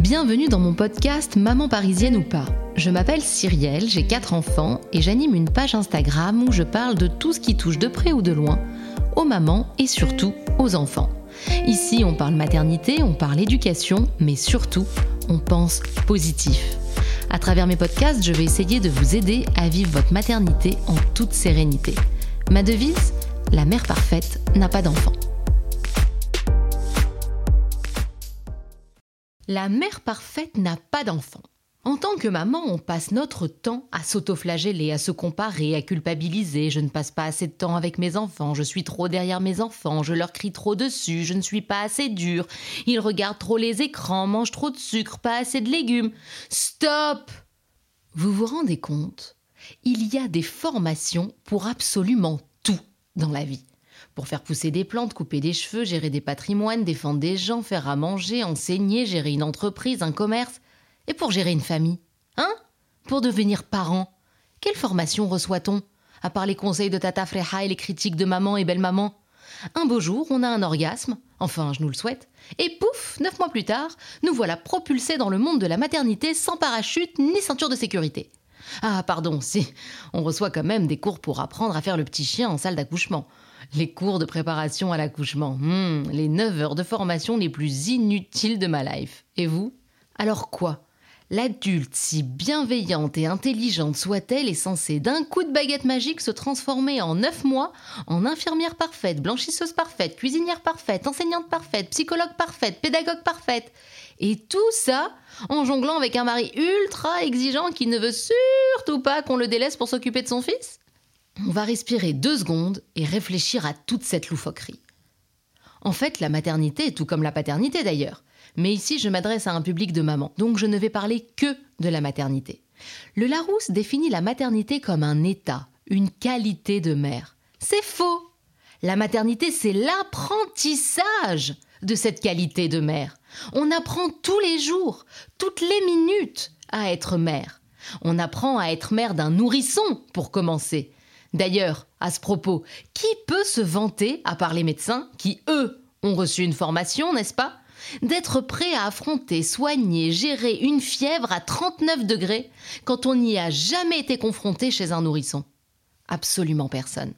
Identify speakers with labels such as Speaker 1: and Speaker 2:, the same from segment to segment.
Speaker 1: Bienvenue dans mon podcast Maman parisienne ou pas. Je m'appelle Cyrielle, j'ai 4 enfants et j'anime une page Instagram où je parle de tout ce qui touche de près ou de loin aux mamans et surtout aux enfants. Ici, on parle maternité, on parle éducation, mais surtout, on pense positif. À travers mes podcasts, je vais essayer de vous aider à vivre votre maternité en toute sérénité. Ma devise La mère parfaite n'a pas d'enfant. La mère parfaite n'a pas d'enfant. En tant que maman, on passe notre temps à s'autoflageller, à se comparer, à culpabiliser. Je ne passe pas assez de temps avec mes enfants, je suis trop derrière mes enfants, je leur crie trop dessus, je ne suis pas assez dur, ils regardent trop les écrans, mangent trop de sucre, pas assez de légumes. Stop! Vous vous rendez compte? Il y a des formations pour absolument tout dans la vie pour faire pousser des plantes, couper des cheveux, gérer des patrimoines, défendre des gens, faire à manger, enseigner, gérer une entreprise, un commerce, et pour gérer une famille. Hein? Pour devenir parent. Quelle formation reçoit-on? À part les conseils de Tata Freja et les critiques de maman et belle-maman Un beau jour, on a un orgasme, enfin je nous le souhaite, et pouf, neuf mois plus tard, nous voilà propulsés dans le monde de la maternité sans parachute ni ceinture de sécurité. Ah, pardon, si, on reçoit quand même des cours pour apprendre à faire le petit chien en salle d'accouchement. Les cours de préparation à l'accouchement. Hmm, les 9 heures de formation les plus inutiles de ma life. Et vous? Alors quoi? L'adulte, si bienveillante et intelligente soit-elle, est censée d'un coup de baguette magique se transformer en 9 mois en infirmière parfaite, blanchisseuse parfaite, cuisinière parfaite, enseignante parfaite, psychologue parfaite, pédagogue parfaite. Et tout ça en jonglant avec un mari ultra exigeant qui ne veut surtout pas qu'on le délaisse pour s'occuper de son fils? On va respirer deux secondes et réfléchir à toute cette loufoquerie. En fait, la maternité, tout comme la paternité d'ailleurs, mais ici je m'adresse à un public de mamans, donc je ne vais parler que de la maternité. Le Larousse définit la maternité comme un état, une qualité de mère. C'est faux La maternité, c'est l'apprentissage de cette qualité de mère. On apprend tous les jours, toutes les minutes à être mère. On apprend à être mère d'un nourrisson, pour commencer, D'ailleurs, à ce propos, qui peut se vanter, à part les médecins, qui, eux, ont reçu une formation, n'est-ce pas? D'être prêt à affronter, soigner, gérer une fièvre à 39 degrés quand on n'y a jamais été confronté chez un nourrisson? Absolument personne.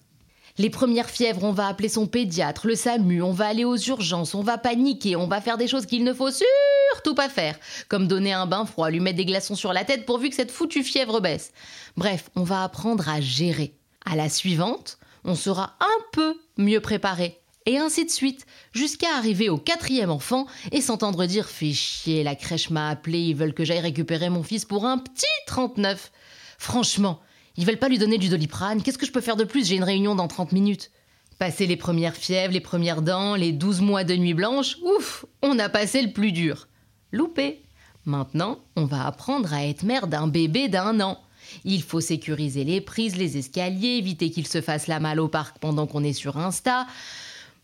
Speaker 1: Les premières fièvres, on va appeler son pédiatre, le SAMU, on va aller aux urgences, on va paniquer, on va faire des choses qu'il ne faut surtout pas faire, comme donner un bain froid, lui mettre des glaçons sur la tête pourvu que cette foutue fièvre baisse. Bref, on va apprendre à gérer. À la suivante, on sera un peu mieux préparé. Et ainsi de suite, jusqu'à arriver au quatrième enfant et s'entendre dire Fais chier, la crèche m'a appelé, ils veulent que j'aille récupérer mon fils pour un petit 39. Franchement, ils veulent pas lui donner du doliprane, qu'est-ce que je peux faire de plus? J'ai une réunion dans 30 minutes. Passer les premières fièvres, les premières dents, les 12 mois de nuit blanche, ouf, on a passé le plus dur. Loupé. Maintenant, on va apprendre à être mère d'un bébé d'un an. Il faut sécuriser les prises, les escaliers, éviter qu'il se fasse la malle au parc pendant qu'on est sur Insta.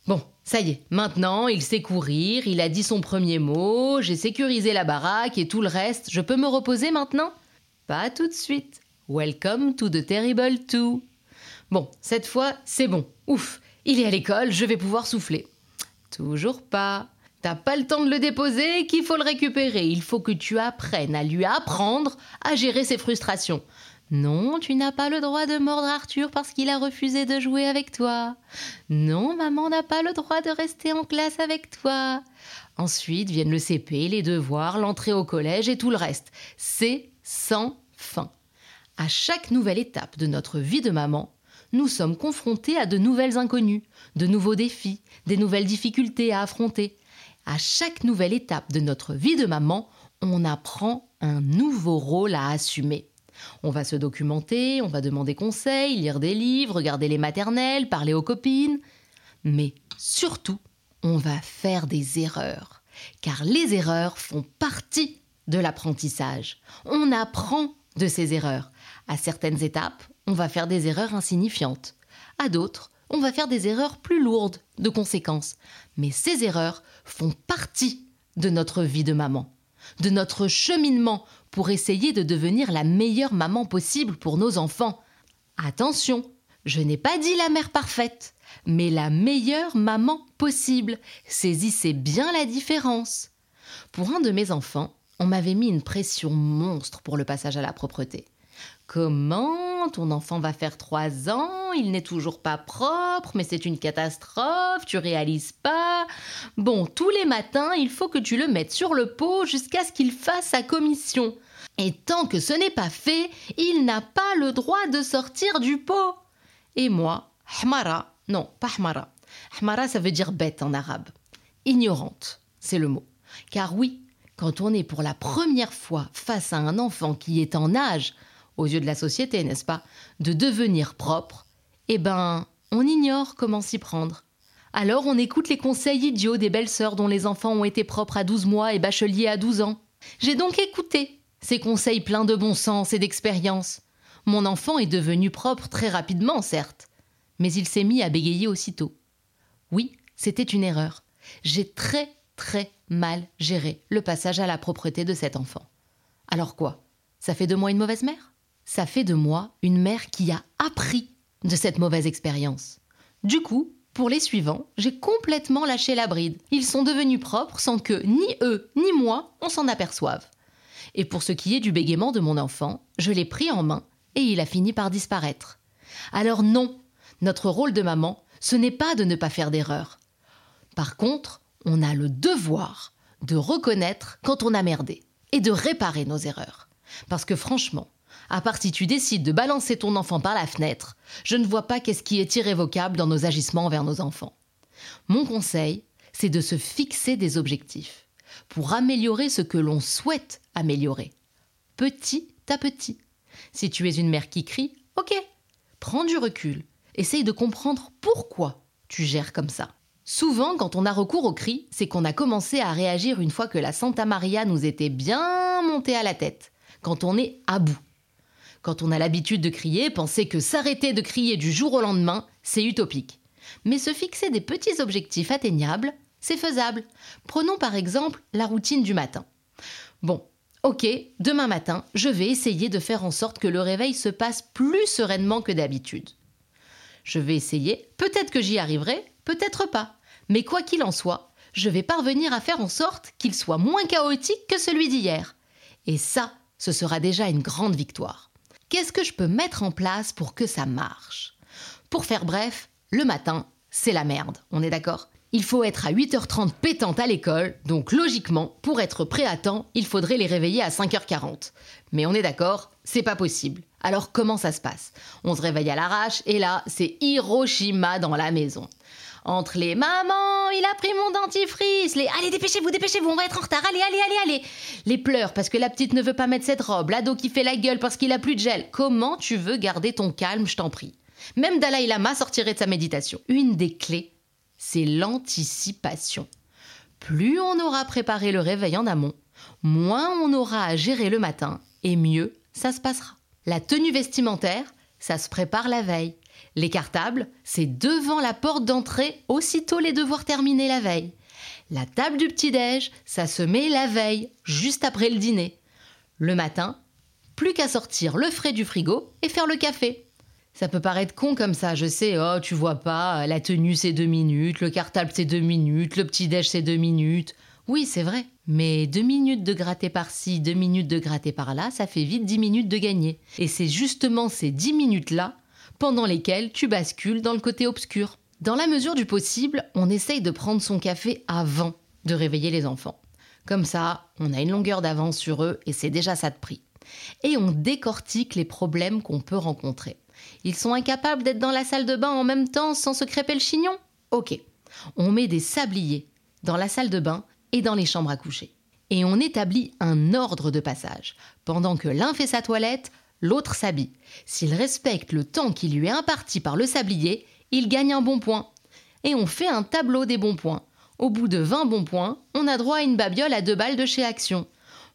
Speaker 1: Bon, ça y est, maintenant il sait courir, il a dit son premier mot, j'ai sécurisé la baraque et tout le reste, je peux me reposer maintenant? Pas tout de suite. Welcome to the terrible two. Bon, cette fois, c'est bon. Ouf, il est à l'école, je vais pouvoir souffler. Toujours pas. T'as pas le temps de le déposer qu'il faut le récupérer. Il faut que tu apprennes à lui apprendre à gérer ses frustrations. Non, tu n'as pas le droit de mordre Arthur parce qu'il a refusé de jouer avec toi. Non, maman n'a pas le droit de rester en classe avec toi. Ensuite viennent le CP, les devoirs, l'entrée au collège et tout le reste. C'est sans fin. À chaque nouvelle étape de notre vie de maman, nous sommes confrontés à de nouvelles inconnues, de nouveaux défis, des nouvelles difficultés à affronter à chaque nouvelle étape de notre vie de maman, on apprend un nouveau rôle à assumer. On va se documenter, on va demander conseil, lire des livres, regarder les maternelles, parler aux copines. Mais surtout, on va faire des erreurs. Car les erreurs font partie de l'apprentissage. On apprend de ces erreurs. À certaines étapes, on va faire des erreurs insignifiantes. À d'autres, on va faire des erreurs plus lourdes de conséquences. Mais ces erreurs font partie de notre vie de maman, de notre cheminement pour essayer de devenir la meilleure maman possible pour nos enfants. Attention, je n'ai pas dit la mère parfaite, mais la meilleure maman possible. Saisissez bien la différence. Pour un de mes enfants, on m'avait mis une pression monstre pour le passage à la propreté. Comment ton enfant va faire trois ans, il n'est toujours pas propre, mais c'est une catastrophe, tu réalises pas. Bon, tous les matins, il faut que tu le mettes sur le pot jusqu'à ce qu'il fasse sa commission. Et tant que ce n'est pas fait, il n'a pas le droit de sortir du pot. Et moi, hmara, non, pas hmara. Hmara, ça veut dire bête en arabe. Ignorante, c'est le mot. Car oui, quand on est pour la première fois face à un enfant qui est en âge aux yeux de la société, n'est-ce pas, de devenir propre, eh ben, on ignore comment s'y prendre. Alors on écoute les conseils idiots des belles-sœurs dont les enfants ont été propres à 12 mois et bacheliers à 12 ans. J'ai donc écouté ces conseils pleins de bon sens et d'expérience. Mon enfant est devenu propre très rapidement, certes, mais il s'est mis à bégayer aussitôt. Oui, c'était une erreur. J'ai très très mal géré le passage à la propreté de cet enfant. Alors quoi? Ça fait de moi une mauvaise mère? Ça fait de moi une mère qui a appris de cette mauvaise expérience. Du coup, pour les suivants, j'ai complètement lâché la bride. Ils sont devenus propres sans que ni eux ni moi on s'en aperçoive. Et pour ce qui est du bégaiement de mon enfant, je l'ai pris en main et il a fini par disparaître. Alors non, notre rôle de maman, ce n'est pas de ne pas faire d'erreur. Par contre, on a le devoir de reconnaître quand on a merdé et de réparer nos erreurs. Parce que franchement, à part si tu décides de balancer ton enfant par la fenêtre, je ne vois pas qu'est-ce qui est irrévocable dans nos agissements envers nos enfants. Mon conseil, c'est de se fixer des objectifs pour améliorer ce que l'on souhaite améliorer, petit à petit. Si tu es une mère qui crie, ok, prends du recul, essaye de comprendre pourquoi tu gères comme ça. Souvent, quand on a recours au cri, c'est qu'on a commencé à réagir une fois que la Santa Maria nous était bien montée à la tête, quand on est à bout. Quand on a l'habitude de crier, penser que s'arrêter de crier du jour au lendemain, c'est utopique. Mais se fixer des petits objectifs atteignables, c'est faisable. Prenons par exemple la routine du matin. Bon, ok, demain matin, je vais essayer de faire en sorte que le réveil se passe plus sereinement que d'habitude. Je vais essayer, peut-être que j'y arriverai, peut-être pas. Mais quoi qu'il en soit, je vais parvenir à faire en sorte qu'il soit moins chaotique que celui d'hier. Et ça, ce sera déjà une grande victoire. Qu'est-ce que je peux mettre en place pour que ça marche? Pour faire bref, le matin, c'est la merde, on est d'accord? Il faut être à 8h30 pétante à l'école, donc logiquement, pour être prêt à temps, il faudrait les réveiller à 5h40. Mais on est d'accord, c'est pas possible. Alors comment ça se passe? On se réveille à l'arrache et là, c'est Hiroshima dans la maison entre les mamans, il a pris mon dentifrice, les allez dépêchez-vous, dépêchez-vous, on va être en retard, allez, allez, allez, allez, les pleurs parce que la petite ne veut pas mettre cette robe, l'ado qui fait la gueule parce qu'il a plus de gel. Comment tu veux garder ton calme, je t'en prie? Même Dalai Lama sortirait de sa méditation. Une des clés, c'est l'anticipation. Plus on aura préparé le réveil en amont, moins on aura à gérer le matin et mieux ça se passera. La tenue vestimentaire, ça se prépare la veille. Les cartables, c'est devant la porte d'entrée, aussitôt les devoirs terminés la veille. La table du petit-déj, ça se met la veille, juste après le dîner. Le matin, plus qu'à sortir le frais du frigo et faire le café. Ça peut paraître con comme ça, je sais, oh tu vois pas, la tenue c'est deux minutes, le cartable c'est deux minutes, le petit-déj c'est deux minutes. Oui, c'est vrai. Mais deux minutes de gratter par-ci, deux minutes de gratter par-là, ça fait vite dix minutes de gagner. Et c'est justement ces dix minutes-là pendant lesquelles tu bascules dans le côté obscur. Dans la mesure du possible, on essaye de prendre son café avant de réveiller les enfants. Comme ça, on a une longueur d'avance sur eux et c'est déjà ça de prix. Et on décortique les problèmes qu'on peut rencontrer. Ils sont incapables d'être dans la salle de bain en même temps sans se crêper le chignon Ok. On met des sabliers dans la salle de bain et dans les chambres à coucher. Et on établit un ordre de passage. Pendant que l'un fait sa toilette, l'autre s'habille. S'il respecte le temps qui lui est imparti par le sablier, il gagne un bon point. Et on fait un tableau des bons points. Au bout de 20 bons points, on a droit à une babiole à deux balles de chez Action.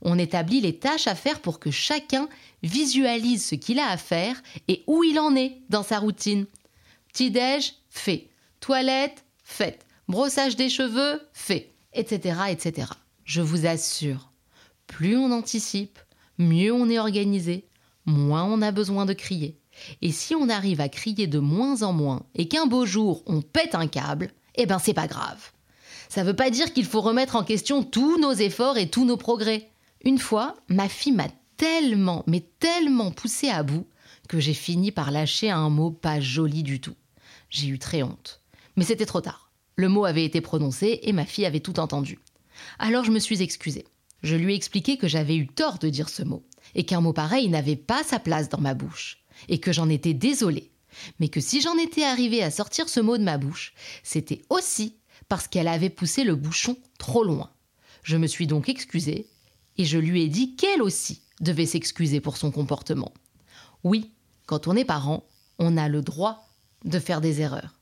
Speaker 1: On établit les tâches à faire pour que chacun visualise ce qu'il a à faire et où il en est dans sa routine. Petit-déj, fait. Toilette, faite. Brossage des cheveux, fait. Etc., etc. Je vous assure, plus on anticipe, mieux on est organisé, moins on a besoin de crier. Et si on arrive à crier de moins en moins et qu'un beau jour on pète un câble, eh ben c'est pas grave. Ça veut pas dire qu'il faut remettre en question tous nos efforts et tous nos progrès. Une fois, ma fille m'a tellement, mais tellement poussé à bout que j'ai fini par lâcher un mot pas joli du tout. J'ai eu très honte. Mais c'était trop tard. Le mot avait été prononcé et ma fille avait tout entendu. Alors je me suis excusée. Je lui ai expliqué que j'avais eu tort de dire ce mot, et qu'un mot pareil n'avait pas sa place dans ma bouche, et que j'en étais désolée. Mais que si j'en étais arrivée à sortir ce mot de ma bouche, c'était aussi parce qu'elle avait poussé le bouchon trop loin. Je me suis donc excusée, et je lui ai dit qu'elle aussi devait s'excuser pour son comportement. Oui, quand on est parent, on a le droit de faire des erreurs.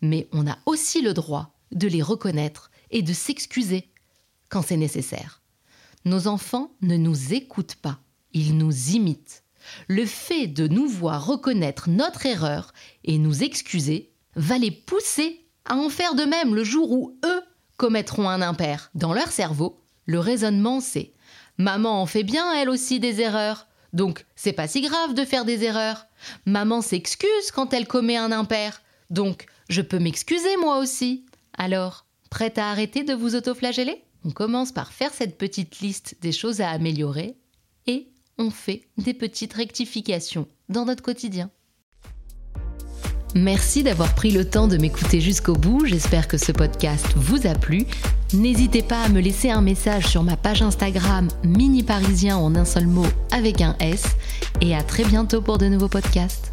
Speaker 1: Mais on a aussi le droit de les reconnaître et de s'excuser quand c'est nécessaire. Nos enfants ne nous écoutent pas, ils nous imitent. Le fait de nous voir reconnaître notre erreur et nous excuser va les pousser à en faire de même le jour où eux commettront un impair. Dans leur cerveau, le raisonnement c'est Maman en fait bien elle aussi des erreurs, donc c'est pas si grave de faire des erreurs. Maman s'excuse quand elle commet un impair, donc je peux m'excuser moi aussi. Alors, prête à arrêter de vous autoflageller? On commence par faire cette petite liste des choses à améliorer et on fait des petites rectifications dans notre quotidien. Merci d'avoir pris le temps de m'écouter jusqu'au bout. J'espère que ce podcast vous a plu. N'hésitez pas à me laisser un message sur ma page Instagram Mini Parisien en un seul mot avec un S. Et à très bientôt pour de nouveaux podcasts.